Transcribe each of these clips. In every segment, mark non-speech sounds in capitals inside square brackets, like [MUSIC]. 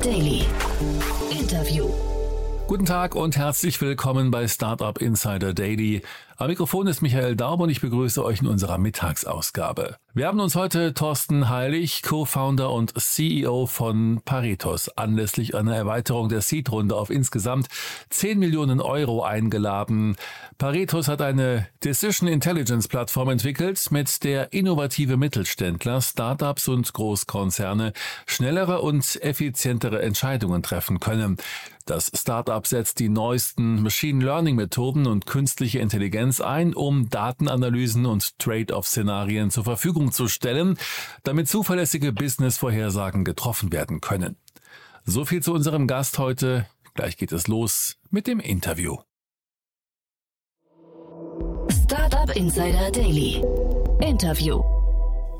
Daily. Guten Tag und herzlich willkommen bei Startup Insider Daily. Am Mikrofon ist Michael Daub und ich begrüße euch in unserer Mittagsausgabe. Wir haben uns heute Thorsten Heilig, Co-Founder und CEO von Paritos, anlässlich einer Erweiterung der Seed-Runde auf insgesamt 10 Millionen Euro eingeladen. Paritos hat eine Decision Intelligence Plattform entwickelt, mit der innovative Mittelständler, Startups und Großkonzerne schnellere und effizientere Entscheidungen treffen können. Das Startup setzt die neuesten Machine Learning Methoden und künstliche Intelligenz ein, um Datenanalysen und Trade-off-Szenarien zur Verfügung zu stellen, damit zuverlässige Business-Vorhersagen getroffen werden können. So viel zu unserem Gast heute. Gleich geht es los mit dem Interview. Startup Insider Daily. Interview.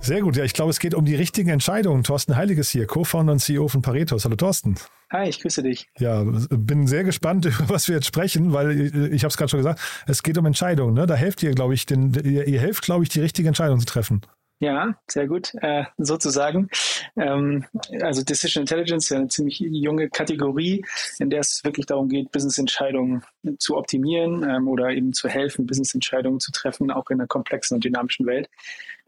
Sehr gut, ja, ich glaube, es geht um die richtigen Entscheidungen. Thorsten Heiliges hier, Co-Founder und CEO von Paretos. Hallo Thorsten. Hi, ich grüße dich. Ja, bin sehr gespannt, über [LAUGHS] was wir jetzt sprechen, weil ich habe es gerade schon gesagt, es geht um Entscheidungen. Ne? Da helft ihr, glaube ich, den, ihr, ihr helft, glaube ich, die richtige Entscheidung zu treffen. Ja, sehr gut, äh, sozusagen. Ähm, also Decision Intelligence ist ja eine ziemlich junge Kategorie, in der es wirklich darum geht, Business-Entscheidungen zu optimieren ähm, oder eben zu helfen, Business-Entscheidungen zu treffen, auch in einer komplexen und dynamischen Welt.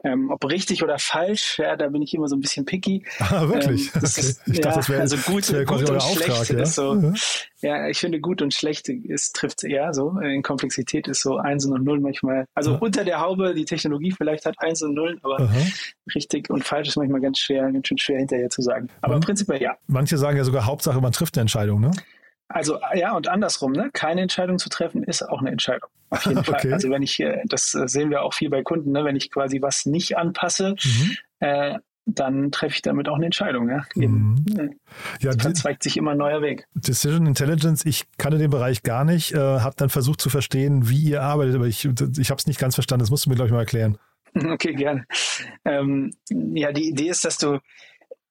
Ähm, ob richtig oder falsch, ja, da bin ich immer so ein bisschen picky. Ah, wirklich? Ähm, okay. ist, ich ja, dachte, das wäre also gut, wär gut und schlecht Auftrag, ja? ist so. Mhm. Ja, ich finde gut und schlecht ist trifft eher so. In Komplexität ist so eins und null manchmal. Also ja. unter der Haube, die Technologie vielleicht hat eins und null, aber Aha. richtig und falsch ist manchmal ganz schwer, ganz schön schwer hinterher zu sagen. Aber und prinzipiell ja. Manche sagen ja sogar Hauptsache, man trifft eine Entscheidung, ne? Also ja, und andersrum, ne? Keine Entscheidung zu treffen ist auch eine Entscheidung. Auf jeden [LAUGHS] okay. Fall. Also wenn ich, das sehen wir auch viel bei Kunden, ne? wenn ich quasi was nicht anpasse, mhm. äh, dann treffe ich damit auch eine Entscheidung. Ja, Eben, mhm. ja verzweigt sich immer ein neuer Weg. Decision Intelligence, ich kannte den Bereich gar nicht, äh, habe dann versucht zu verstehen, wie ihr arbeitet, aber ich, ich habe es nicht ganz verstanden. Das musst du mir, glaube ich, mal erklären. [LAUGHS] Okay, gerne. Ähm, ja, die Idee ist, dass du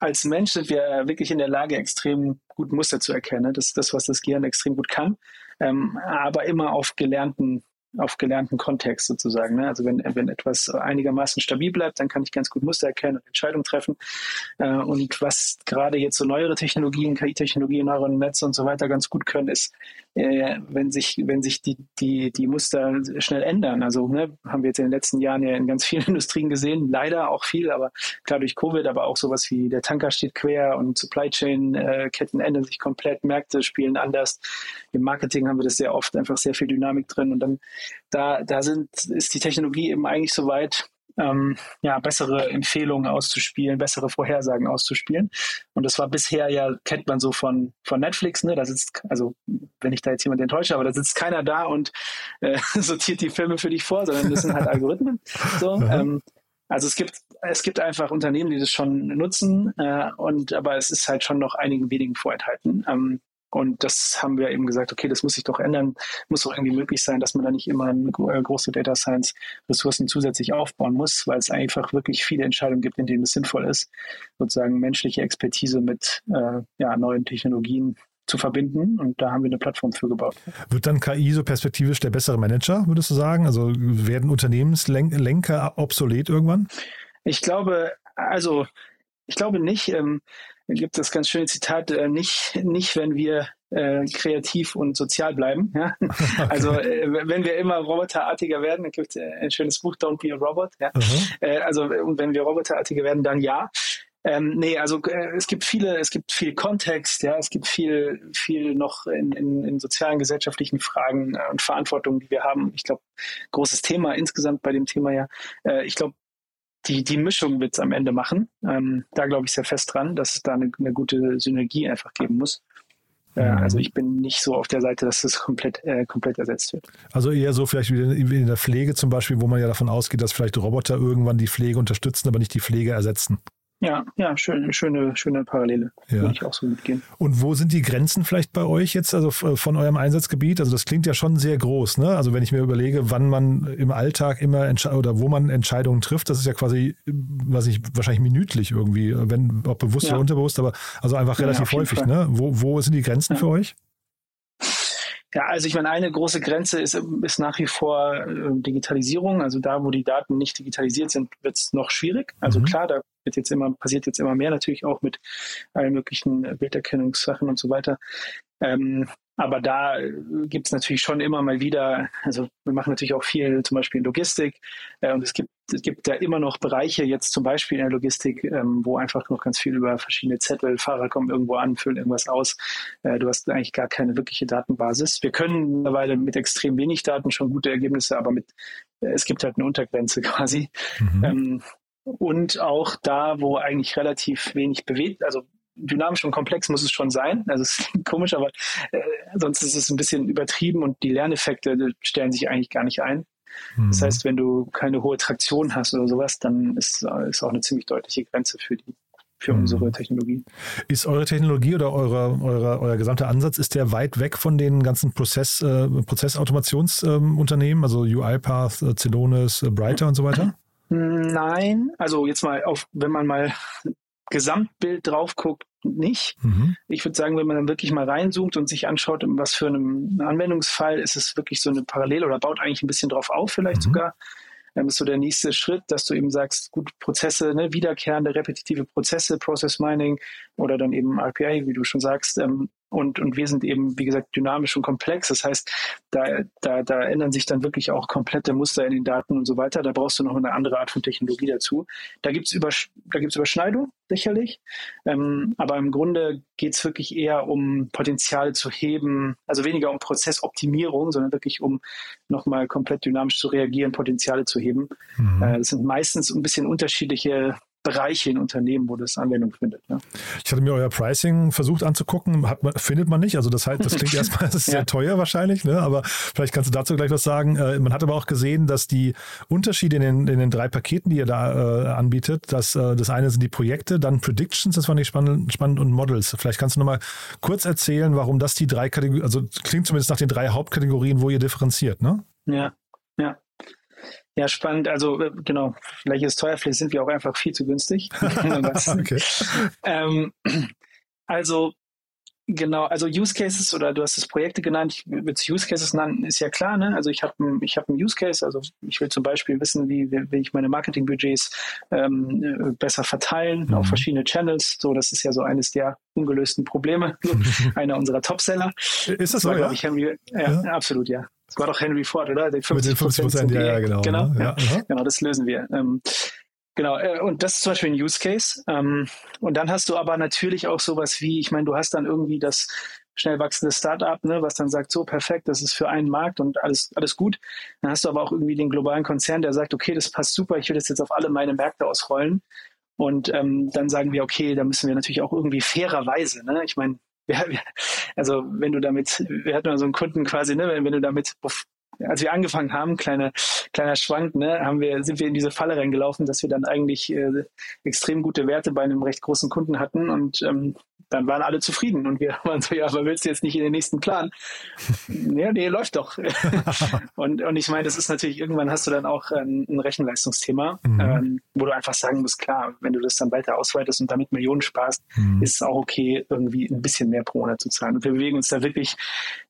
als Mensch sind wir wirklich in der Lage, extrem gut Muster zu erkennen. Das ist das, was das Gehirn extrem gut kann, ähm, aber immer auf gelernten auf gelernten Kontext sozusagen. Ne? Also wenn, wenn etwas einigermaßen stabil bleibt, dann kann ich ganz gut Muster erkennen und Entscheidungen treffen. Äh, und was gerade jetzt so neuere Technologien, KI-Technologien, neuronale Netze und so weiter ganz gut können, ist, äh, wenn sich, wenn sich die, die, die Muster schnell ändern. Also ne, haben wir jetzt in den letzten Jahren ja in ganz vielen [LAUGHS] Industrien gesehen, leider auch viel, aber klar durch Covid, aber auch sowas wie der Tanker steht quer und Supply Chain äh, Ketten ändern sich komplett, Märkte spielen anders. Im Marketing haben wir das sehr oft einfach sehr viel Dynamik drin und dann da, da sind, ist die Technologie eben eigentlich so weit, ähm, ja, bessere Empfehlungen auszuspielen, bessere Vorhersagen auszuspielen. Und das war bisher ja, kennt man so von, von Netflix, ne? Da sitzt, also wenn ich da jetzt jemand enttäusche, aber da sitzt keiner da und äh, [LAUGHS] sortiert die Filme für dich vor, sondern das sind halt Algorithmen. So, [LAUGHS] ähm, also es gibt, es gibt einfach Unternehmen, die das schon nutzen, äh, und aber es ist halt schon noch einigen wenigen vorenthalten. Ähm, und das haben wir eben gesagt, okay, das muss sich doch ändern, muss doch irgendwie möglich sein, dass man da nicht immer äh, große Data Science Ressourcen zusätzlich aufbauen muss, weil es einfach wirklich viele Entscheidungen gibt, in denen es sinnvoll ist, sozusagen menschliche Expertise mit äh, ja, neuen Technologien zu verbinden. Und da haben wir eine Plattform für gebaut. Wird dann KI so perspektivisch der bessere Manager, würdest du sagen? Also werden Unternehmenslenker obsolet irgendwann? Ich glaube, also ich glaube nicht. Ähm, gibt das ganz schöne Zitat, äh, nicht, nicht, wenn wir äh, kreativ und sozial bleiben. Ja? [LAUGHS] [LAUGHS] Okay. Also äh, wenn wir immer roboterartiger werden, dann gibt es äh, ein schönes Buch, Don't Be a Robot. Ja? Äh, also wenn wir roboterartiger werden, dann ja. Ähm, nee, also äh, es gibt viele, es gibt viel Kontext, ja, es gibt viel, viel noch in, in, in sozialen, gesellschaftlichen Fragen äh, und Verantwortung, die wir haben. Ich glaube, großes Thema insgesamt bei dem Thema ja. Äh, ich glaube, die, die Mischung wird es am Ende machen. Ähm, da glaube ich sehr fest dran, dass es da eine, eine gute Synergie einfach geben muss. Äh, mhm. also ich bin nicht so auf der Seite, dass es komplett, äh, komplett ersetzt wird. Also eher so vielleicht wie in der Pflege zum Beispiel, wo man ja davon ausgeht, dass vielleicht Roboter irgendwann die Pflege unterstützen, aber nicht die Pflege ersetzen. Ja, ja, schön, schöne, schöne Parallele. Ja. Würde ich auch so mitgehen. Und wo sind die Grenzen vielleicht bei euch jetzt, also von eurem Einsatzgebiet? Also das klingt ja schon sehr groß, ne? Also wenn ich mir überlege, wann man im Alltag immer oder wo man Entscheidungen trifft, das ist ja quasi, was ich wahrscheinlich minütlich irgendwie, wenn, ob bewusst ja. oder unterbewusst, aber also einfach relativ ja, häufig, Fall. ne? Wo, wo sind die Grenzen für euch? Ja, also ich meine, eine große Grenze ist, ist nach wie vor äh, Digitalisierung. Also da, wo die Daten nicht digitalisiert sind, wird es noch schwierig. Also mhm. klar, da wird jetzt immer, passiert jetzt immer mehr natürlich auch mit allen möglichen Bilderkennungssachen und so weiter. Ähm, aber da äh, gibt es natürlich schon immer mal wieder, also wir machen natürlich auch viel zum Beispiel in Logistik äh, und es gibt, es gibt da immer noch Bereiche, jetzt zum Beispiel in der Logistik, ähm, wo einfach noch ganz viel über verschiedene Zettel, Fahrer kommen irgendwo an, füllen irgendwas aus. Äh, du hast eigentlich gar keine wirkliche Datenbasis. Wir können mittlerweile mit extrem wenig Daten schon gute Ergebnisse, aber mit, äh, es gibt halt eine Untergrenze [LAUGHS] quasi. Mhm. Ähm, und auch da, wo eigentlich relativ wenig bewegt, also dynamisch und komplex muss es schon sein. Also es ist komisch, aber äh, sonst ist es ein bisschen übertrieben und die Lerneffekte stellen sich eigentlich gar nicht ein. Mhm. Das heißt, wenn du keine hohe Traktion hast oder sowas, dann ist, ist auch eine ziemlich deutliche Grenze für die für mhm. unsere Technologie. Ist eure Technologie oder eure, eure, euer gesamter Ansatz, ist der weit weg von den ganzen Prozess, äh, Prozessautomationsunternehmen, ähm, also UiPath, äh, Celonis, äh, Brighter und so weiter? Nein, also jetzt mal auf, wenn man mal [LAUGHS] Gesamtbild drauf guckt, nicht. Mhm. Ich würde sagen, wenn man dann wirklich mal reinzoomt und sich anschaut, was für einen Anwendungsfall ist es wirklich so eine Parallele oder baut eigentlich ein bisschen drauf auf, vielleicht mhm. sogar. Dann ist so der nächste Schritt, dass du eben sagst, gut, Prozesse, ne, wiederkehrende, repetitive Prozesse, Process Mining oder dann eben RPA, wie du schon sagst, ähm, und, und wir sind eben, wie gesagt, dynamisch und komplex. Das heißt, da, da, da ändern sich dann wirklich auch komplette Muster in den Daten und so weiter. Da brauchst du noch eine andere Art von Technologie dazu. Da gibt's über, da gibt's Überschneidung, sicherlich. Ähm, aber im Grunde geht's wirklich eher um Potenziale zu heben, also weniger um Prozessoptimierung, sondern wirklich um nochmal komplett dynamisch zu reagieren, Potenziale zu heben. Mhm. Äh, das sind meistens ein bisschen unterschiedliche Bereiche in Unternehmen, wo das Anwendung findet. Ne? Ich hatte mir euer Pricing versucht anzugucken, man, findet man nicht. Also das heißt, das klingt [LAUGHS] erstmal [LAUGHS] das ist ja. sehr teuer wahrscheinlich, ne? aber vielleicht kannst du dazu gleich was sagen. Äh, man hat aber auch gesehen, dass die Unterschiede in den, in den drei Paketen, die ihr da äh, anbietet, dass äh, das eine sind die Projekte, dann Predictions, das fand ich spannend, spannend und Models. Vielleicht kannst du nochmal kurz erzählen, warum das die drei Kategorien, also klingt zumindest nach den drei Hauptkategorien, wo ihr differenziert, ne? Ja, ja. Ja, spannend. Also äh, genau, vielleicht ist es teuer, vielleicht sind wir auch einfach viel zu günstig. [LAUGHS] [LAUGHS] okay. ähm, also Genau, also Use Cases oder du hast es Projekte genannt, ich will es Use Cases nennen, ist ja klar, ne? Also ich habe ich hab einen Use Case, also ich will zum Beispiel wissen, wie will ich meine Marketingbudgets ähm, äh, besser verteilen mhm. auf verschiedene Channels. So, das ist ja so eines der ungelösten Probleme, [LAUGHS] einer unserer Topseller. Ist das so, ja? Ich, Henry, ja, ja, absolut, ja. Das war doch Henry Ford, oder? Die 50 Prozent, ja, ja, genau. Genau, ne? ja, genau, das lösen wir. Ähm, Genau, äh, und das ist zum Beispiel ein Use Case. Ähm, und dann hast du aber natürlich auch sowas wie, ich meine, du hast dann irgendwie das schnell wachsende Startup, ne, was dann sagt, so perfekt, das ist für einen Markt und alles, alles gut. Dann hast du aber auch irgendwie den globalen Konzern, der sagt, okay, das passt super, ich will das jetzt auf alle meine Märkte ausrollen. Und ähm, dann sagen wir, okay, da müssen wir natürlich auch irgendwie fairerweise, ne? Ich meine, also wenn du damit, wir hatten mal so einen Kunden quasi, ne, wenn, wenn du damit als wir angefangen haben, kleine, kleiner Schwank, ne, haben wir, sind wir in diese Falle reingelaufen, dass wir dann eigentlich äh, extrem gute Werte bei einem recht großen Kunden hatten und ähm, dann waren alle zufrieden und wir [LAUGHS] waren so, ja, aber willst du jetzt nicht in den nächsten Plan? [LAUGHS] ja, nee, läuft doch. [LAUGHS] und, und ich meine, das ist natürlich, irgendwann hast du dann auch ein, ein Rechenleistungsthema, mhm. ähm, wo du einfach sagen musst, klar, wenn du das dann weiter ausweitest und damit Millionen sparst, mhm. ist es auch okay, irgendwie ein bisschen mehr pro Monat zu zahlen. Und wir bewegen uns da wirklich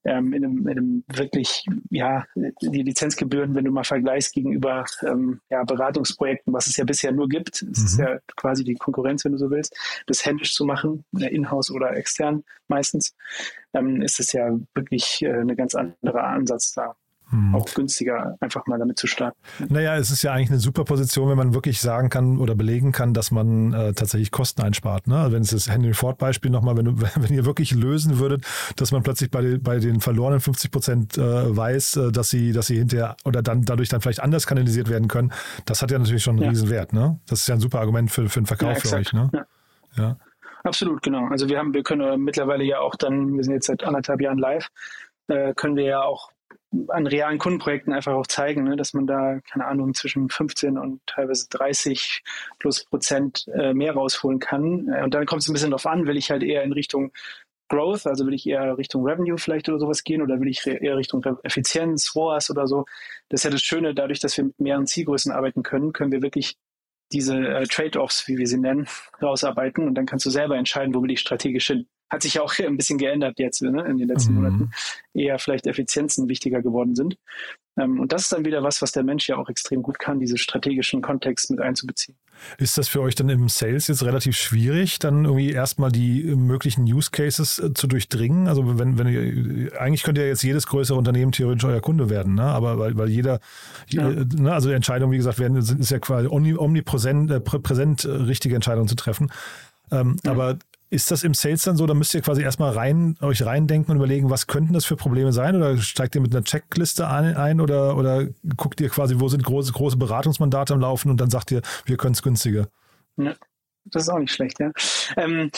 ähm, in, einem, in einem wirklich, ja, die Lizenzgebühren, wenn du mal vergleichst gegenüber ähm, ja, Beratungsprojekten, was es ja bisher nur gibt, es mhm. ist ja quasi die Konkurrenz, wenn du so willst, das händisch zu machen, in Inhouse oder extern meistens, ähm, ist es ja wirklich äh, eine ganz andere Ansatz da. Hm. Auch günstiger, einfach mal damit zu starten. Naja, es ist ja eigentlich eine super Position, wenn man wirklich sagen kann oder belegen kann, dass man äh, tatsächlich Kosten einspart. Ne? Also wenn es das Henry Ford-Beispiel nochmal, wenn, [LAUGHS] wenn ihr wirklich lösen würdet, dass man plötzlich bei, bei den verlorenen 50 Prozent äh, weiß, äh, dass sie, dass sie hinterher oder dann dadurch dann vielleicht anders kanalisiert werden können, das hat ja natürlich schon einen ja. Riesenwert. Ne? Das ist ja ein super Argument für, für den Verkauf ja, für euch. Ne? Ja. ja. Absolut, genau. Also wir haben, wir können mittlerweile ja auch dann, wir sind jetzt seit anderthalb Jahren live, äh, können wir ja auch an realen Kundenprojekten einfach auch zeigen, ne, dass man da, keine Ahnung, zwischen 15 und teilweise 30 plus Prozent äh, mehr rausholen kann. Äh, und dann kommt es ein bisschen darauf an, will ich halt eher in Richtung Growth, also will ich eher Richtung Revenue vielleicht oder sowas gehen oder will ich eher Richtung Effizienz, ROAS oder so. Das ist ja das Schöne, dadurch, dass wir mit mehreren Zielgrößen arbeiten können, können wir wirklich diese äh, Trade-offs, wie wir sie nennen, rausarbeiten und dann kannst du selber entscheiden, wo will ich strategisch hin. Hat sich ja auch ein bisschen geändert jetzt ne, in den letzten mhm. Monaten, eher vielleicht Effizienzen wichtiger geworden sind. Ähm, und das ist dann wieder was, was der Mensch ja auch extrem gut kann, diese strategischen Kontext mit einzubeziehen. Ist das für euch dann im Sales jetzt relativ schwierig, dann irgendwie erstmal die möglichen Use Cases äh, zu durchdringen? Also wenn, wenn ihr, eigentlich könnte ja jetzt jedes größere Unternehmen theoretisch euer Kunde werden, ne? Aber weil, weil jeder, ja. ne? also Entscheidungen, wie gesagt, werden, ist ja quasi omnipräsent, äh, präsent, äh, richtige Entscheidungen zu treffen. Ähm, ja. Aber ist das im Sales dann so, da müsst ihr quasi erstmal rein, euch reindenken und überlegen, was könnten das für Probleme sein? Oder steigt ihr mit einer Checkliste ein, ein oder, oder guckt ihr quasi, wo sind große, große Beratungsmandate am Laufen und dann sagt ihr, wir können es günstiger? Ja, das ist auch nicht schlecht, ja. Ähm,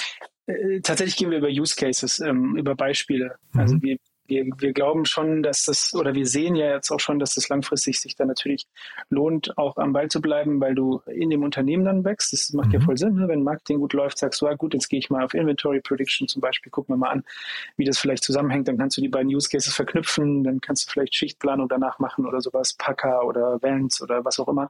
äh, tatsächlich gehen wir über Use Cases, ähm, über Beispiele. Also mhm. Also wir, wir, wir glauben schon, dass das, oder wir sehen ja jetzt auch schon, dass das langfristig sich dann natürlich lohnt, auch am Ball zu bleiben, weil du in dem Unternehmen dann wächst. Das macht mhm. ja voll Sinn. Ne? Wenn Marketing gut läuft, sagst du, ah, gut, jetzt gehe ich mal auf Inventory Prediction zum Beispiel, gucken wir mal an, wie das vielleicht zusammenhängt. Dann kannst du die beiden Use Cases verknüpfen, dann kannst du vielleicht Schichtplanung danach machen oder sowas, Packer oder Vans oder was auch immer.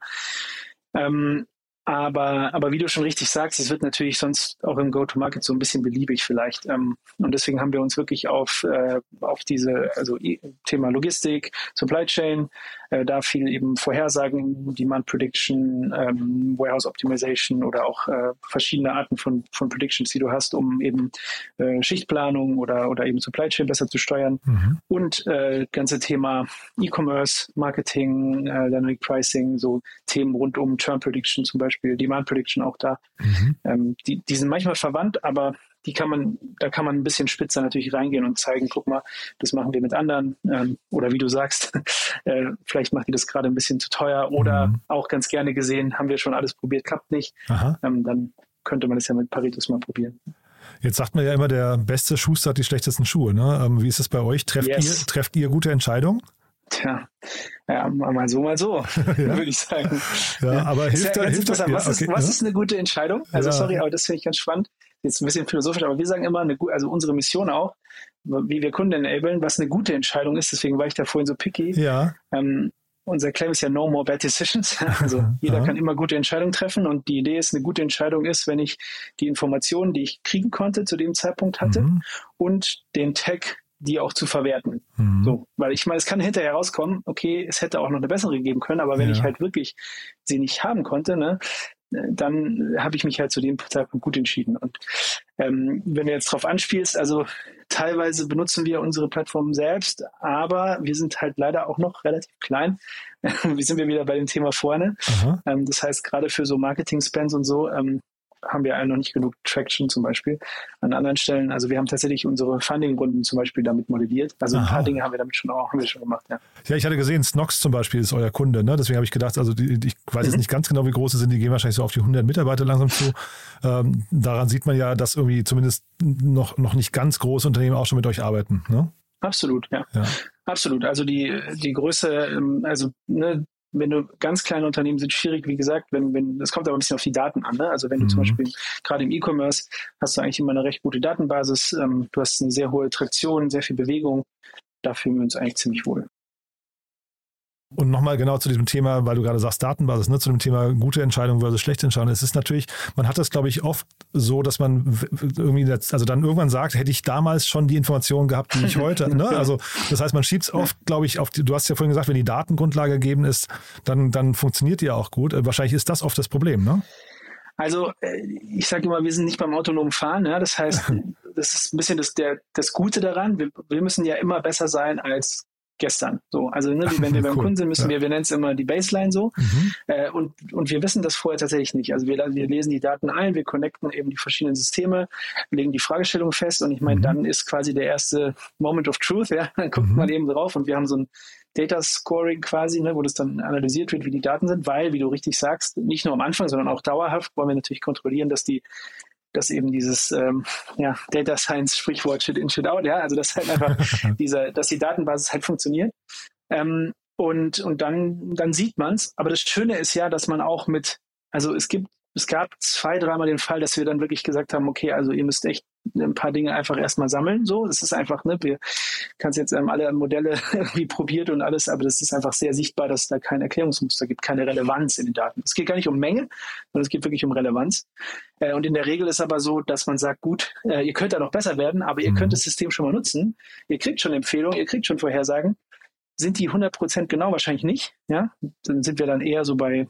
Ähm, aber, aber wie du schon richtig sagst, es wird natürlich sonst auch im Go-to-Market so ein bisschen beliebig vielleicht. Ähm, und deswegen haben wir uns wirklich auf, äh, auf diese, also Thema Logistik, Supply Chain, äh, da viel eben Vorhersagen, Demand Prediction, ähm, Warehouse Optimization oder auch äh, verschiedene Arten von, von Predictions, die du hast, um eben Schichtplanung oder, oder eben Supply Chain besser zu steuern. Mhm. Und äh, ganze Thema E-Commerce, Marketing, Dynamic Pricing, so Themen rund um Term Prediction zum Beispiel, Demand Prediction auch da. Mhm. Ähm, die, die sind manchmal verwandt, aber die kann man, da kann man ein bisschen spitzer natürlich reingehen und zeigen, guck mal, das machen wir mit anderen. Ähm, oder wie du sagst, [LAUGHS] äh, vielleicht macht ihr das gerade ein bisschen zu teuer oder mhm. auch ganz gerne gesehen, haben wir schon alles probiert, klappt nicht. Ähm, dann könnte man das ja mit Paritus mal probieren. Jetzt sagt man ja immer, der beste Schuster hat die schlechtesten Schuhe. Ne? Ähm, wie ist es bei euch? Trefft, yes. ihr, trefft ihr gute Entscheidungen? Tja, ja, mal so, mal so, [LAUGHS] ja. würde ich sagen. Ja, aber hilft, ja, hilft das? Was, ist, okay, was ist eine gute Entscheidung? Also sorry, aber das finde ich ganz spannend jetzt ein bisschen philosophisch, aber wir sagen immer, eine, also unsere Mission auch, wie wir Kunden enablen, was eine gute Entscheidung ist. Deswegen war ich da vorhin so picky. Ja. Ähm, unser Claim ist ja No More Bad Decisions. [LAUGHS] Also jeder ja. kann immer gute Entscheidungen treffen und die Idee ist, eine gute Entscheidung ist, wenn ich die Informationen, die ich kriegen konnte, zu dem Zeitpunkt hatte mhm. und den Tag, die auch zu verwerten. Mhm. So, weil ich meine, es kann hinterher rauskommen, okay, es hätte auch noch eine bessere geben können, aber wenn ja. ich halt wirklich sie nicht haben konnte, ne, dann habe ich mich halt zu dem Zeitpunkt gut entschieden. Und ähm, wenn du jetzt drauf anspielst, also teilweise benutzen wir unsere Plattform selbst, aber wir sind halt leider auch noch relativ klein. [LAUGHS] Wie sind wir wieder bei dem Thema vorne? Ähm, das heißt, gerade für so Marketing-Spends und so, ähm, haben wir noch nicht genug Traction zum Beispiel an anderen Stellen. Also wir haben tatsächlich unsere Funding-Runden zum Beispiel damit modelliert. Also Aha. ein paar Dinge haben wir damit schon auch haben wir schon gemacht. Ja. ja, ich hatte gesehen, Snox zum Beispiel ist euer Kunde. Ne? Deswegen habe ich gedacht, also die, ich weiß jetzt mhm. nicht ganz genau, wie groß sie sind. Die gehen wahrscheinlich so auf die 100 Mitarbeiter langsam zu. Ähm, daran sieht man ja, dass irgendwie zumindest noch, noch nicht ganz große Unternehmen auch schon mit euch arbeiten. Ne? Absolut, ja. ja. Absolut. Also die, die Größe, ähm, also ne, wenn du ganz kleine Unternehmen sind schwierig, wie gesagt, wenn, wenn, das kommt aber ein bisschen auf die Daten an. Ne? Also wenn du zum mhm. Beispiel gerade im E-Commerce hast du eigentlich immer eine recht gute Datenbasis, ähm, du hast eine sehr hohe Traktion, sehr viel Bewegung, da fühlen wir uns eigentlich ziemlich wohl. Und nochmal genau zu diesem Thema, weil du gerade sagst Datenbasis, ne, zu dem Thema gute Entscheidung versus schlechte Entscheidung. Es ist natürlich, man hat das, glaube ich, oft so, dass man irgendwie, also dann irgendwann sagt, hätte ich damals schon die Informationen gehabt, die ich heute. ne? [LAUGHS] Also das heißt, man schiebt es oft, glaube ich, auf die, du hast ja vorhin gesagt, wenn die Datengrundlage gegeben ist, dann, dann funktioniert die ja auch gut. Wahrscheinlich ist das oft das Problem, ne? Also äh, ich sage immer, wir sind nicht beim autonomen Fahren. Ja? Das heißt, [LAUGHS] das ist ein bisschen das, der, das Gute daran. Wir, wir müssen ja immer besser sein als gestern. So, also ne, wenn wir beim cool. Kunden sind, müssen ja. wir, wir nennen es immer die Baseline so. Mhm. Äh, und, und wir wissen das vorher tatsächlich nicht. Also wir, wir lesen die Daten ein, wir connecten eben die verschiedenen Systeme, legen die Fragestellung fest und ich meine, mhm. dann ist quasi der erste Moment of Truth, ja, dann guckt mhm. man eben drauf und wir haben so ein Data Scoring quasi, ne, wo das dann analysiert wird, wie die Daten sind, weil, wie du richtig sagst, nicht nur am Anfang, sondern auch dauerhaft wollen wir natürlich kontrollieren, dass die dass eben dieses ähm, ja, Data Science Sprichwort Shit in Shit out, ja, also dass halt einfach [LAUGHS] dieser, dass die Datenbasis halt funktioniert. Ähm, und, und dann, dann sieht man's. Aber das Schöne ist ja, dass man auch mit, also es gibt, es gab zwei, dreimal den Fall, dass wir dann wirklich gesagt haben, okay, also ihr müsst echt ein paar Dinge einfach erstmal sammeln. So, das ist einfach, ne, wir kannst jetzt ähm, alle Modelle [LAUGHS] irgendwie probiert und alles, aber das ist einfach sehr sichtbar, dass es da kein Erklärungsmuster gibt, keine Relevanz in den Daten. Es geht gar nicht um Menge, sondern es geht wirklich um Relevanz. Äh, und in der Regel ist aber so, dass man sagt, gut, äh, ihr könnt da noch besser werden, aber ihr mhm. könnt das System schon mal nutzen. Ihr kriegt schon Empfehlungen, ihr kriegt schon Vorhersagen. Sind die 100 Prozent genau? Wahrscheinlich nicht. Ja, dann sind wir dann eher so bei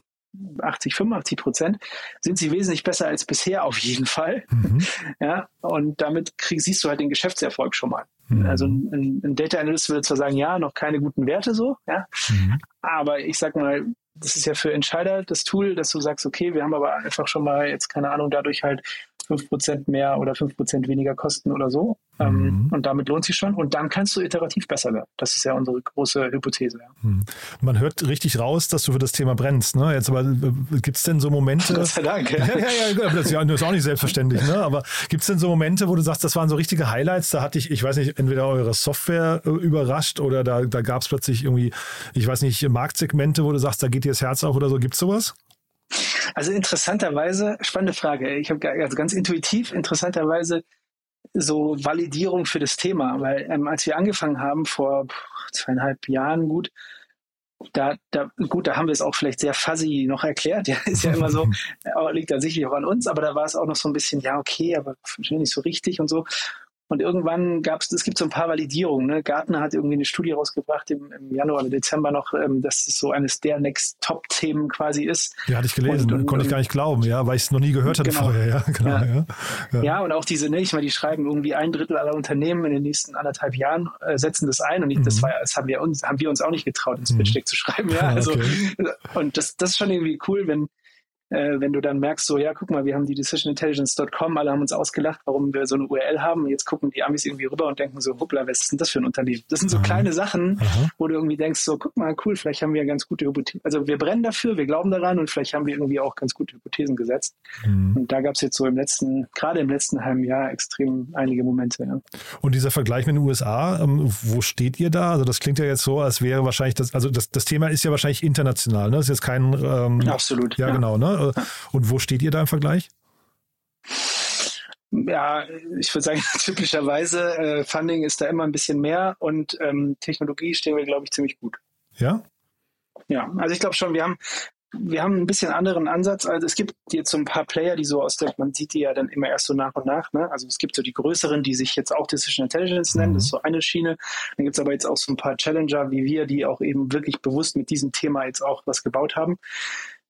80, 85 Prozent, sind sie wesentlich besser als bisher auf jeden Fall. Mhm. [LAUGHS] Ja, und damit krieg, siehst du halt den Geschäftserfolg schon mal. Mhm. Also ein, ein, Data Analyst würde zwar sagen, ja, noch keine guten Werte so, ja, mhm. aber ich sag mal, das ist ja für Entscheider das Tool, dass du sagst, okay, wir haben aber einfach schon mal jetzt keine Ahnung, dadurch halt 5% mehr oder 5% weniger kosten oder so. Ähm, mhm. und damit lohnt sich schon. Und dann kannst du iterativ besser werden. Das ist ja unsere große Hypothese. Ja. Mhm. Man hört richtig raus, dass du für das Thema brennst. Ne? Jetzt aber äh, gibt es denn so Momente. Gott sei Dank. Ja, [LAUGHS] ja, ja, das, ja, das ist auch nicht selbstverständlich. Ne? Aber gibt es denn so Momente, wo du sagst, das waren so richtige Highlights? Da hatte ich, ich weiß nicht, entweder eure Software äh, überrascht oder da, da gab es plötzlich irgendwie, ich weiß nicht, Marktsegmente, wo du sagst, da geht dir das Herz auf oder so. Gibt es sowas? Also interessanterweise, spannende Frage. Ich habe also ganz intuitiv interessanterweise so Validierung für das Thema, weil ähm, als wir angefangen haben vor zweieinhalb Jahren gut, da, da, gut, da haben wir es auch vielleicht sehr fuzzy noch erklärt. [LAUGHS] Ja, ist ja immer so, [LAUGHS] liegt da sicherlich auch an uns, aber da war es auch noch so ein bisschen, ja, okay, aber nicht so richtig und so. Und irgendwann gab es, es gibt so ein paar Validierungen. Ne? Gartner hat irgendwie eine Studie rausgebracht im, im Januar oder Dezember noch, ähm, dass es so eines der Next Top-Themen quasi ist. Ja, hatte ich gelesen, und, und, konnte ich gar nicht glauben, ja, weil ich es noch nie gehört hatte genau. vorher. Ja, [LAUGHS] genau, ja. Ja. ja. ja, und auch diese, ne, ich meine, die schreiben irgendwie ein Drittel aller Unternehmen in den nächsten anderthalb Jahren äh, setzen das ein und ich, mhm. das war, das haben wir uns, haben wir uns auch nicht getraut, ins mhm. Pitch Deck zu schreiben. Ja, [LAUGHS] also okay. und das, das ist schon irgendwie cool, wenn äh, wenn du dann merkst, so, ja, guck mal, wir haben die decisionintelligence.com, alle haben uns ausgelacht, warum wir so eine URL haben. Jetzt gucken die Amis irgendwie rüber und denken so, hoppla, was ist denn das für ein Unternehmen? Das sind so Aha. kleine Sachen, Aha. wo du irgendwie denkst, so, guck mal, cool, vielleicht haben wir ganz gute Hypothesen. Also wir brennen dafür, wir glauben daran und vielleicht haben wir irgendwie auch ganz gute Hypothesen gesetzt. Mhm. Und da gab es jetzt so im letzten, gerade im letzten halben Jahr extrem einige Momente. Ja. Und dieser Vergleich mit den USA, ähm, wo steht ihr da? Also das klingt ja jetzt so, als wäre wahrscheinlich das, also das, das Thema ist ja wahrscheinlich international, ne? Das ist jetzt kein ähm, Absolut. Ja, ja. genau, ne? Und wo steht ihr da im Vergleich? Ja, ich würde sagen, [LAUGHS] typischerweise äh, Funding ist da immer ein bisschen mehr und ähm, Technologie stehen wir, glaube ich, ziemlich gut. Ja? Ja, also ich glaube schon, wir haben, wir haben ein bisschen anderen Ansatz. Also es gibt jetzt so ein paar Player, die so aus der, man sieht die ja dann immer erst so nach und nach. Ne? Also es gibt so die größeren, die sich jetzt auch Decision Intelligence nennen, mhm. das ist so eine Schiene. Dann gibt es aber jetzt auch so ein paar Challenger wie wir, die auch eben wirklich bewusst mit diesem Thema jetzt auch was gebaut haben.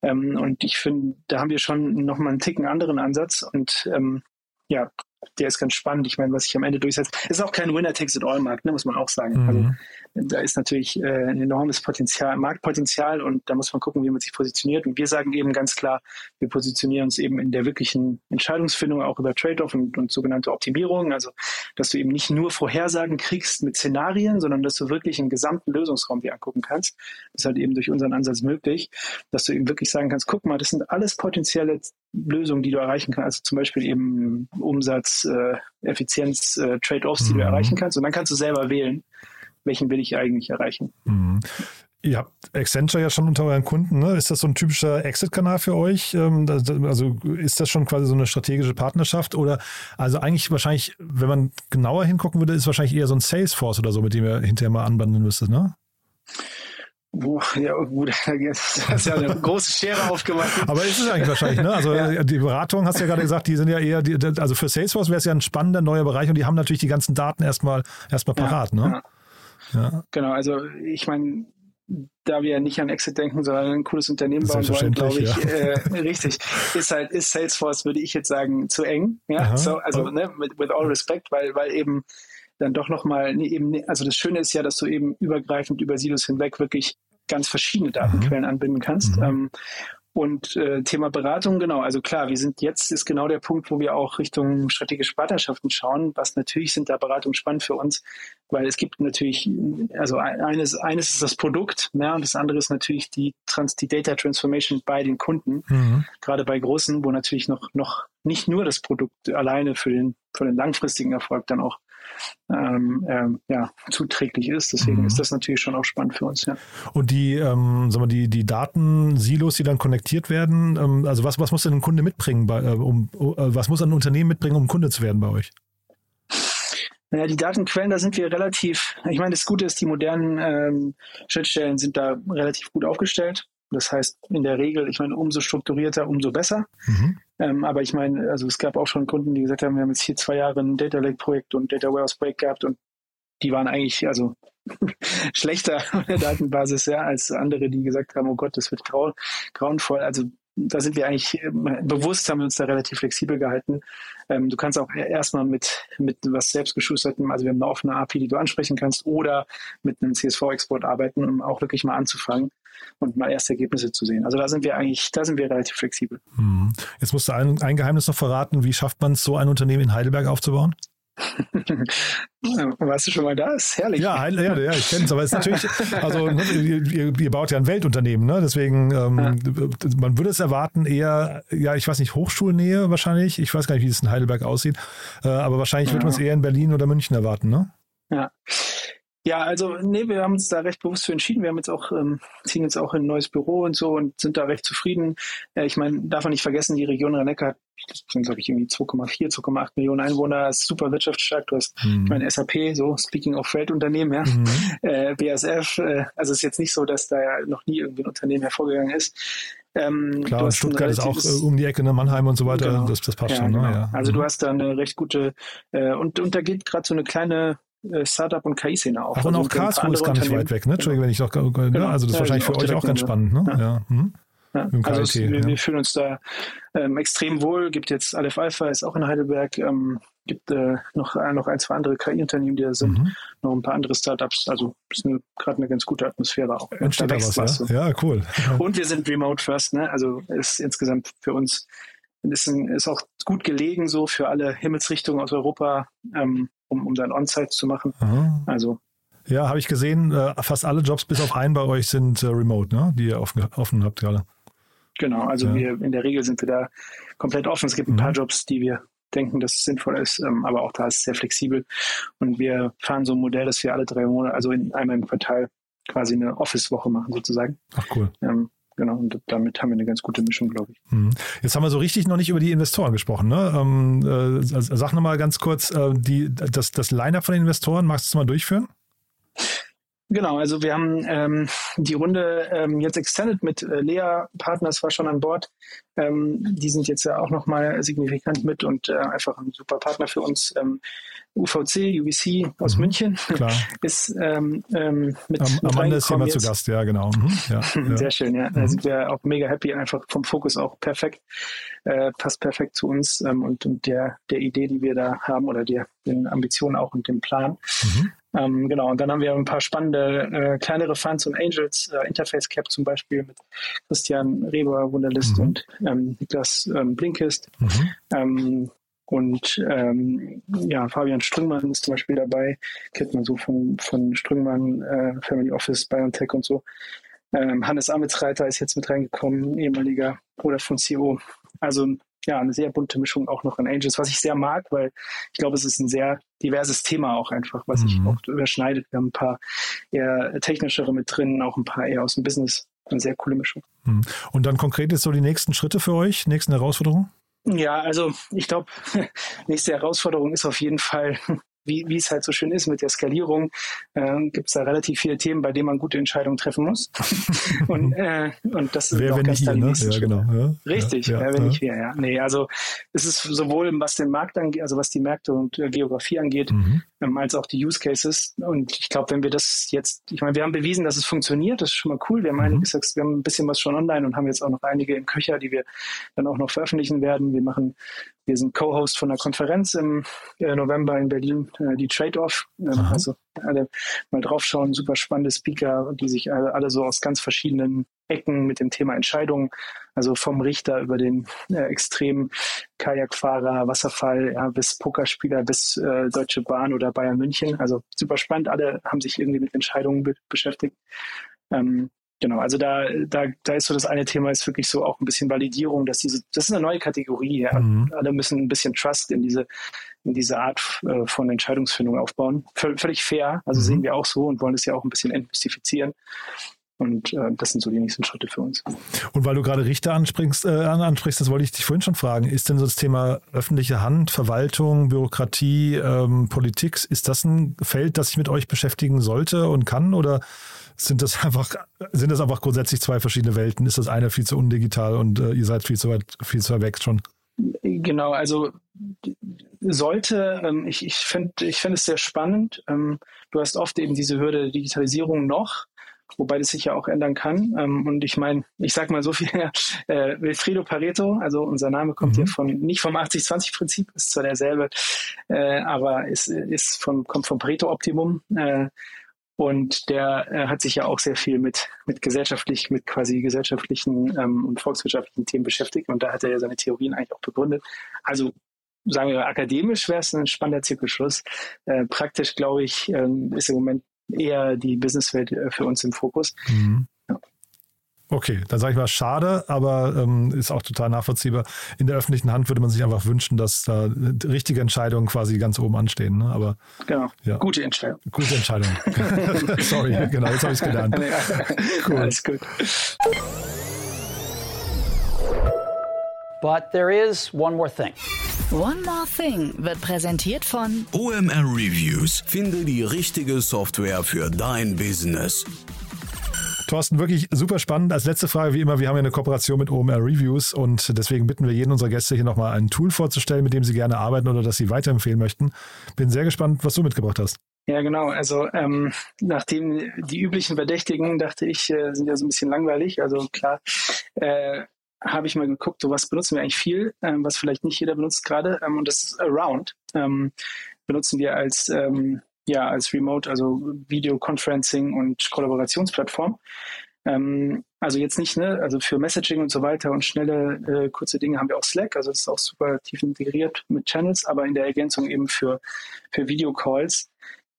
Ähm, und ich finde, da haben wir schon nochmal einen Ticken anderen Ansatz. Und ähm, ja, der ist ganz spannend. Ich meine, was sich am Ende durchsetzt, ist auch kein Winner-Takes-it-all-Markt, ne, muss man auch sagen. Mhm. Also da ist natürlich äh, ein enormes Potenzial, Marktpotenzial und da muss man gucken, wie man sich positioniert. Und wir sagen eben ganz klar, wir positionieren uns eben in der wirklichen Entscheidungsfindung auch über Trade-off und, und sogenannte Optimierung. Also, dass du eben nicht nur Vorhersagen kriegst mit Szenarien, sondern dass du wirklich einen gesamten Lösungsraum dir angucken kannst. Das ist halt eben durch unseren Ansatz möglich, dass du eben wirklich sagen kannst, guck mal, das sind alles potenzielle Lösungen, die du erreichen kannst. Also zum Beispiel eben Umsatz, äh, Effizienz, äh, Trade-offs, die mhm. du erreichen kannst. Und dann kannst du selber wählen welchen will ich eigentlich erreichen. Mhm. Ihr habt Accenture ja schon unter euren Kunden. Ne? Ist das so ein typischer Exit-Kanal für euch? Ähm, also ist das schon quasi so eine strategische Partnerschaft? Oder also eigentlich wahrscheinlich, wenn man genauer hingucken würde, ist wahrscheinlich eher so ein Salesforce oder so, mit dem ihr hinterher mal anbandeln müsstet, ne? Boah, ja, gut, [LAUGHS] jetzt hast ja eine große Schere aufgemacht. Aber ist es eigentlich wahrscheinlich, ne? Also ja. die Beratung, hast du ja gerade gesagt, die sind ja eher, die, also für Salesforce wäre es ja ein spannender neuer Bereich und die haben natürlich die ganzen Daten erstmal erstmal parat, ja, ne? Ja. Ja. Genau, also ich meine, da wir ja nicht an Exit denken, sondern ein cooles Unternehmen bauen wollen, glaube ich, ja. äh, [LAUGHS] richtig, ist halt, ist Salesforce, würde ich jetzt sagen, zu eng. Ja, so, also, ne, mit, with all respect, weil, weil eben dann doch nochmal, nee, eben, also das Schöne ist ja, dass du eben übergreifend über Silos hinweg wirklich ganz verschiedene Datenquellen mhm. anbinden kannst. Mhm. Ähm, und äh, Thema Beratung, genau. Also klar, wir sind jetzt ist genau der Punkt, wo wir auch Richtung strategische Partnerschaften schauen. Was natürlich sind da Beratungen spannend für uns, weil es gibt natürlich, also eines, eines ist das Produkt, ja, und das andere ist natürlich die Trans, die Data Transformation bei den Kunden. Mhm. Gerade bei großen, wo natürlich noch, noch nicht nur das Produkt alleine für den, für den langfristigen Erfolg dann auch ähm, ähm, ja, zuträglich ist. Deswegen mhm. ist das natürlich schon auch spannend für uns. Ja. Und die, ähm, sagen wir, die, die Datensilos, die dann konnektiert werden, ähm, also was, was muss denn ein Kunde mitbringen, bei, äh, um, uh, was muss ein Unternehmen mitbringen, um Kunde zu werden bei euch? Naja, die Datenquellen, da sind wir relativ, ich meine, das Gute ist, die modernen ähm, Schnittstellen sind da relativ gut aufgestellt. Das heißt, in der Regel, ich meine, umso strukturierter, umso besser. Mhm. Ähm, aber ich meine, also es gab auch schon Kunden, die gesagt haben, wir haben jetzt hier zwei Jahre ein Data Lake Projekt und Data Warehouse Projekt gehabt und die waren eigentlich, also [LAUGHS] schlechter [LAUGHS] Datenbasis, ja, als andere, die gesagt haben, oh Gott, das wird grau, grauenvoll. Also da sind wir eigentlich ähm, bewusst, haben wir uns da relativ flexibel gehalten. Ähm, du kannst auch erstmal mit, mit was selbstgeschustertem, also wir haben eine offene API, die du ansprechen kannst, oder mit einem CSV-Export arbeiten, um auch wirklich mal anzufangen und mal erste Ergebnisse zu sehen. Also da sind wir eigentlich, da sind wir relativ flexibel. Hm. Jetzt musst du ein, ein Geheimnis noch verraten. Wie schafft man es, so ein Unternehmen in Heidelberg aufzubauen? [LAUGHS] Warst du schon mal da? Ist herrlich. Ja, ja, ja ich kenne es, aber es ist natürlich, [LAUGHS] also ne, ihr, ihr, baut ja ein Weltunternehmen, ne? deswegen, ähm, ja. man würde es erwarten, eher, ja, ich weiß nicht, Hochschulnähe wahrscheinlich. Ich weiß gar nicht, wie es in Heidelberg aussieht, äh, aber wahrscheinlich ja. wird man es eher in Berlin oder München erwarten, ne? Ja. Ja, also nee, wir haben uns da recht bewusst für entschieden. Wir haben jetzt auch, ähm, ziehen jetzt auch in ein neues Büro und so und sind da recht zufrieden. Äh, ich meine, darf man nicht vergessen, die Region rhein hat, glaube ich irgendwie 2,4, 2,8 Millionen Einwohner, ist super wirtschaftsstark. Du hast, mhm. ich meine, SAP, so Speaking of Weltunternehmen, ja, mhm. [LAUGHS] äh, BASF, äh, also es ist jetzt nicht so, dass da ja noch nie irgendwie ein Unternehmen hervorgegangen ist. Ähm, Klar, Stuttgart ist auch äh, um die Ecke, ne, Mannheim und so weiter, genau. das, das passt ja, schon. Ne? Genau. Ne? Ja. Also mhm. du hast da eine recht gute, äh, und, und da geht gerade so eine kleine Startup- und KI-Szene auf. Ach, und also auch Karlsruhe ist gar nicht weit weg, ne? Entschuldigung, wenn ich noch, ne? genau. also das ist wahrscheinlich für euch auch ganz spannend, ne? Ja. ja. Mhm. Ja, also es, wir, ja. wir, fühlen uns da ähm, extrem wohl. Gibt jetzt Aleph Alpha, ist auch in Heidelberg. Ähm, gibt äh, noch, äh, noch ein, zwei andere KI-Unternehmen, die da sind. Mhm. Noch ein paar andere Startups. Also ist gerade eine ganz gute Atmosphäre auch. Entsteht da was, was, ja? ja, cool. [LAUGHS] Und wir sind remote first. Ne? Also ist insgesamt für uns ist, ein, ist auch gut gelegen so für alle Himmelsrichtungen aus Europa. Ähm, um, um dann On-Site zu machen. Aha. Also ja, habe ich gesehen, äh, fast alle Jobs bis auf einen bei euch sind äh, remote, ne? die ihr offen, offen habt gerade. Genau, also ja. wir in der Regel sind wir da komplett offen. Es gibt ein mhm. paar Jobs, die wir denken, dass es sinnvoll ist, ähm, aber auch da ist es sehr flexibel. Und wir fahren so ein Modell, dass wir alle drei Monate, also in einmal im Quartal quasi eine Office-Woche machen sozusagen. Ach cool. Ähm, genau, und damit haben wir eine ganz gute Mischung, glaube ich. Mhm. Jetzt haben wir so richtig noch nicht über die Investoren gesprochen. Ne? Ähm, äh, sag nochmal ganz kurz, äh, die, das, das Line-Up von den Investoren, magst du es mal durchführen? Genau, also wir haben ähm, die Runde ähm, jetzt extended mit äh, Lea Partners war schon an Bord. Ähm, die sind jetzt ja auch nochmal signifikant mit und äh, einfach ein super Partner für uns. Ähm, UVC, UVC aus mhm, München [LAUGHS] klar. ist ähm, ähm, mit, Am, mit Amanda ist jemand zu Gast, ja genau. Mhm, ja, [LAUGHS] ja. Sehr schön, ja. Mhm. Da sind wir auch mega happy, einfach vom Fokus auch perfekt, äh, passt perfekt zu uns ähm, und, und der, der Idee, die wir da haben oder der, den Ambitionen auch und dem Plan. Ähm, genau, und dann haben wir ein paar spannende äh, kleinere Funds und Angels, äh, Interface Cap zum Beispiel mit Christian Reber, Wunderlist mhm. und ähm, Niklas ähm, Blinkist. Mhm. Ähm, und ähm, ja, Fabian Strüngmann ist zum Beispiel dabei, kennt man so von, von Strüngmann, äh, Family Office, BioNTech und so. Ähm, Hannes Amitsreiter ist jetzt mit reingekommen, ehemaliger Bruder von CEO. Also ja, eine sehr bunte Mischung auch noch an Angels, was ich sehr mag, weil ich glaube, es ist ein sehr diverses Thema auch einfach, was mhm. sich oft überschneidet. Wir haben ein paar eher technischere mit drin, auch ein paar eher aus dem Business. Eine sehr coole Mischung. Mhm. Und dann konkret jetzt so die nächsten Schritte für euch, nächsten Herausforderungen? Ja, also ich glaube, [LAUGHS] nächste Herausforderung ist auf jeden Fall wie, wie es halt so schön ist mit der Skalierung, äh, gibt es da relativ viele Themen, bei denen man gute Entscheidungen treffen muss. [LAUGHS] und, äh, und das ist wer, auch ganz dann ne? ja, genau. Ja, Richtig, ja, wer, wenn ja. nicht wer, ja. Nee, also es ist sowohl was den Markt angeht, also was die Märkte und äh, Geografie angeht, mhm. Als auch die Use Cases. Und ich glaube, wenn wir das jetzt, ich meine, wir haben bewiesen, dass es funktioniert, das ist schon mal cool. Wir haben mhm. einiges, wir haben ein bisschen was schon online und haben jetzt auch noch einige im Köcher, die wir dann auch noch veröffentlichen werden. Wir machen wir sind Co-Host von einer Konferenz im äh, November in Berlin, äh, die Trade-Off. Ähm, also alle mal draufschauen, super spannende Speaker, die sich alle, alle, so aus ganz verschiedenen Ecken mit dem Thema Entscheidungen, also vom Richter über den äh, extremen Kajakfahrer, Wasserfall ja, bis Pokerspieler bis äh, Deutsche Bahn oder Bayern München. Also super spannend, alle haben sich irgendwie mit Entscheidungen be beschäftigt. Ähm, Genau, also da, da, da ist so das eine Thema, ist wirklich so auch ein bisschen Validierung, dass diese, das ist eine neue Kategorie. Ja. Mhm. Alle müssen ein bisschen Trust in diese, in diese Art äh, von Entscheidungsfindung aufbauen. V völlig fair, also mhm. sehen wir auch so und wollen es ja auch ein bisschen entmystifizieren. Und äh, das sind so die nächsten Schritte für uns. Und weil du gerade Richter ansprichst, äh, ansprichst, das wollte ich dich vorhin schon fragen. Ist denn so das Thema öffentliche Hand, Verwaltung, Bürokratie, ähm, Politik, ist das ein Feld, das sich mit euch beschäftigen sollte und kann? Oder sind das einfach, sind das einfach grundsätzlich zwei verschiedene Welten? Ist das eine viel zu undigital und äh, ihr seid viel zu weit, viel zu weit weg schon? Genau, also sollte, ähm, ich, ich finde ich find es sehr spannend. Ähm, du hast oft eben diese Hürde der Digitalisierung noch wobei das sich ja auch ändern kann. Ähm, und ich meine, ich sag mal so viel, [LAUGHS] äh, Wilfredo Pareto, also unser Name kommt mhm. hier von, nicht vom 80-20-Prinzip, ist zwar derselbe, äh, aber ist, ist vom, kommt vom Pareto-Optimum. Äh, und der äh, hat sich ja auch sehr viel mit, mit gesellschaftlich, mit quasi gesellschaftlichen ähm, und volkswirtschaftlichen Themen beschäftigt. Und da hat er ja seine Theorien eigentlich auch begründet. Also sagen wir, akademisch wäre es ein spannender Zirkelschluss. Äh, praktisch, glaube ich, ähm, ist im Moment eher die Businesswelt äh, für uns im Fokus. Mhm. Okay, dann sage ich mal schade, aber ähm, ist auch total nachvollziehbar. In der öffentlichen Hand würde man sich einfach wünschen, dass da richtige Entscheidungen quasi ganz oben anstehen. Ne? Aber genau, ja. gute Entscheidung. Gute Entscheidung. [LAUGHS] Sorry, genau, jetzt habe ich es gelernt. [LAUGHS] cool. Alles gut. But there is one more thing. One More Thing wird präsentiert von OMR Reviews. Finde die richtige Software für dein Business. Thorsten, wirklich super spannend. Als letzte Frage, wie immer, wir haben ja eine Kooperation mit OMR Reviews und deswegen bitten wir jeden unserer Gäste hier nochmal ein Tool vorzustellen, mit dem sie gerne arbeiten oder das sie weiterempfehlen möchten. Bin sehr gespannt, was du mitgebracht hast. Ja, genau. Also ähm, nachdem die üblichen Verdächtigen, dachte ich, äh, sind ja so ein bisschen langweilig. Also klar, äh, habe ich mal geguckt, so was benutzen wir eigentlich viel, ähm, was vielleicht nicht jeder benutzt gerade. Ähm, und das ist Around. Ähm, benutzen wir als, ähm, ja, als Remote, also Videoconferencing und Kollaborationsplattform. Ähm, also jetzt nicht, ne, also für Messaging und so weiter und schnelle, äh, kurze Dinge haben wir auch Slack, also das ist auch super tief integriert mit Channels, aber in der Ergänzung eben für, für Videocalls.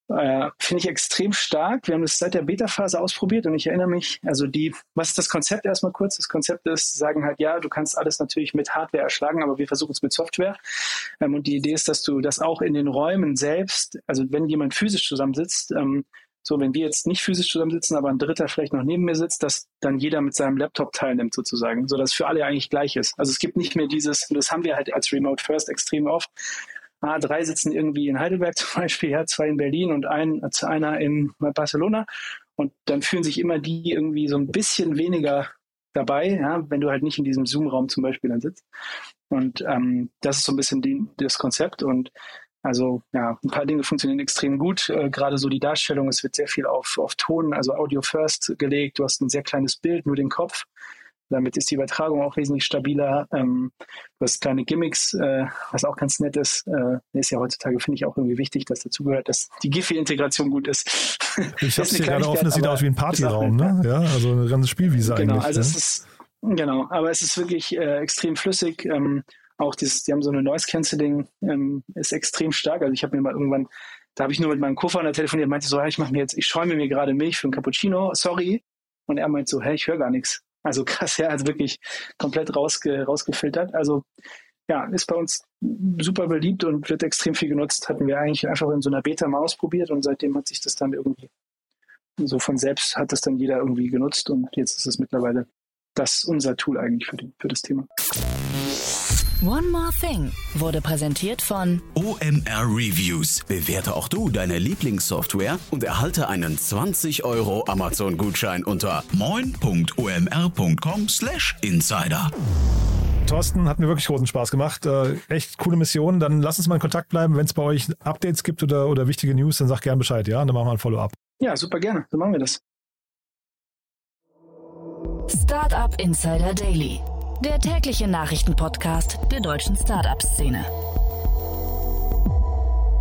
Äh, Finde ich extrem stark. Wir haben das seit der Beta-Phase ausprobiert und ich erinnere mich, also die, was ist das Konzept erstmal kurz? Das Konzept ist, sagen halt, ja, du kannst alles natürlich mit Hardware erschlagen, aber wir versuchen es mit Software. Ähm, und die Idee ist, dass du das auch in den Räumen selbst, also wenn jemand physisch zusammensitzt, ähm, so, wenn wir jetzt nicht physisch zusammensitzen, aber ein Dritter vielleicht noch neben mir sitzt, dass dann jeder mit seinem Laptop teilnimmt sozusagen, so dass für alle eigentlich gleich ist. Also es gibt nicht mehr dieses, und das haben wir halt als Remote First extrem oft, ah, drei sitzen irgendwie in Heidelberg [LAUGHS] zum Beispiel, ja, zwei in Berlin und ein, einer in Barcelona. Und dann fühlen sich immer die irgendwie so ein bisschen weniger dabei, ja, wenn du halt nicht in diesem Zoom-Raum zum Beispiel dann sitzt. Und ähm, das ist so ein bisschen die, das Konzept. Und also ja, ein paar Dinge funktionieren extrem gut. Äh, Gerade so die Darstellung, es wird sehr viel auf, auf Ton, also Audio First gelegt. Du hast ein sehr kleines Bild, nur den Kopf. Damit ist die Übertragung auch wesentlich stabiler. Ähm, du hast kleine Gimmicks, äh, was auch ganz nett ist. Äh, ist ja heutzutage, finde ich, auch irgendwie wichtig, dass dazugehört, dass die Giphy-Integration gut ist. [LAUGHS] Ich habe es hier gerade offen, das sieht aus wie ein Partyraum, ne? Ja, also eine ganze Spielwiese genau, eigentlich. Also ne? es ist, genau, aber es ist wirklich äh, extrem flüssig. Ähm, auch dieses, die haben so eine Noise Cancelling, ähm, ist extrem stark. Also ich habe mir mal irgendwann, da habe ich nur mit meinem Co-Founder telefoniert, meinte so, hey, ich mache mir jetzt, ich schäume mir gerade Milch für ein Cappuccino, sorry. Und er meint so, hey, ich höre gar nichts. Also krass, ja, also wirklich komplett rausge, rausgefiltert. Also ja, ist bei uns super beliebt und wird extrem viel genutzt. Hatten wir eigentlich einfach in so einer Beta mal ausprobiert und seitdem hat sich das dann irgendwie so von selbst hat das dann jeder irgendwie genutzt und jetzt ist es mittlerweile das unser Tool eigentlich für, die, für das Thema. One More Thing wurde präsentiert von OMR Reviews. Bewerte auch du deine Lieblingssoftware und erhalte einen 20 Euro Amazon-Gutschein unter moin.omr.com/insider. Thorsten, hat mir wirklich großen Spaß gemacht. Äh, echt coole Mission. Dann lass uns mal in Kontakt bleiben. Wenn es bei euch Updates gibt oder, oder wichtige News, dann sag gern Bescheid, ja? dann machen wir ein Follow-up. Ja, super gerne. So machen wir das. Startup Insider Daily der tägliche Nachrichtenpodcast der deutschen Startup-Szene.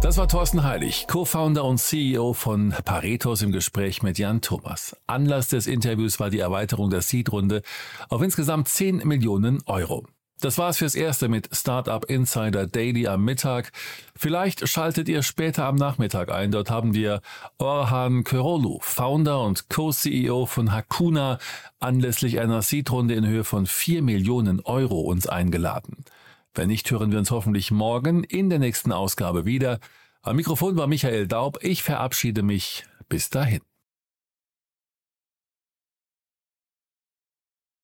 Das war Thorsten Heilig, Co-Founder und CEO von Paretos im Gespräch mit Jan Thomas. Anlass des Interviews war die Erweiterung der Seed-Runde auf insgesamt 10 Millionen Euro. Das war's fürs Erste mit Startup Insider Daily am Mittag. Vielleicht schaltet ihr später am Nachmittag ein. Dort haben wir Orhan Körolu, Founder und Co-CEO von Hakuna, anlässlich einer Seed-Runde in Höhe von 4 Millionen Euro uns eingeladen. Wenn nicht, hören wir uns hoffentlich morgen in der nächsten Ausgabe wieder. Am Mikrofon war Michael Daub. Ich verabschiede mich. Bis dahin.